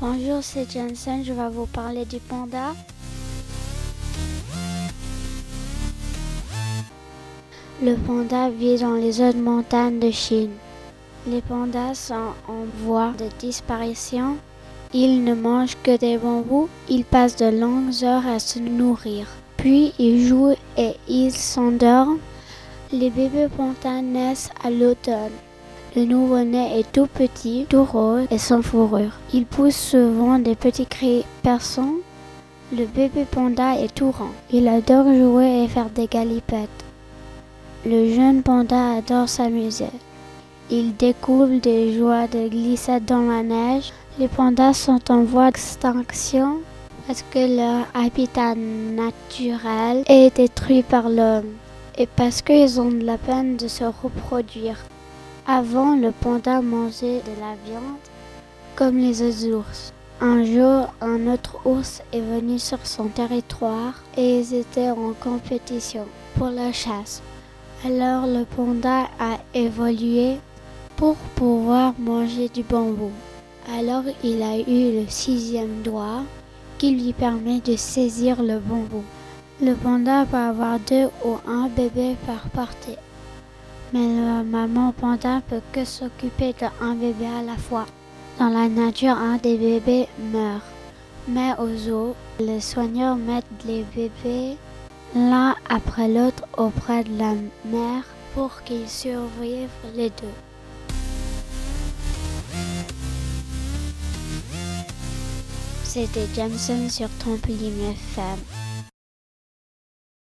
Bonjour, c'est Jensen, je vais vous parler du panda. Le panda vit dans les hautes montagnes de Chine. Les pandas sont en voie de disparition. Ils ne mangent que des bambous. Ils passent de longues heures à se nourrir. Puis ils jouent et ils s'endorment. Les bébés pandas naissent à l'automne. Le nouveau-né est tout petit, tout rose et sans fourrure. Il pousse souvent des petits cris perçants. Le bébé panda est tout rond. Il adore jouer et faire des galipettes. Le jeune panda adore s'amuser. Il découvre des joies de glissade dans la neige. Les pandas sont en voie d'extinction parce que leur habitat naturel est détruit par l'homme et parce qu'ils ont de la peine de se reproduire. Avant, le panda mangeait de la viande comme les autres ours. Un jour, un autre ours est venu sur son territoire et ils étaient en compétition pour la chasse. Alors le panda a évolué pour pouvoir manger du bambou. Alors il a eu le sixième doigt qui lui permet de saisir le bambou. Le panda peut avoir deux ou un bébé par partie mais la maman panda peut que s'occuper d'un bébé à la fois. Dans la nature, un des bébés meurt. Mais aux zoo, les soigneurs mettent les bébés l'un après l'autre auprès de la mère pour qu'ils survivent les deux. C'était Jameson sur Trampoline FM.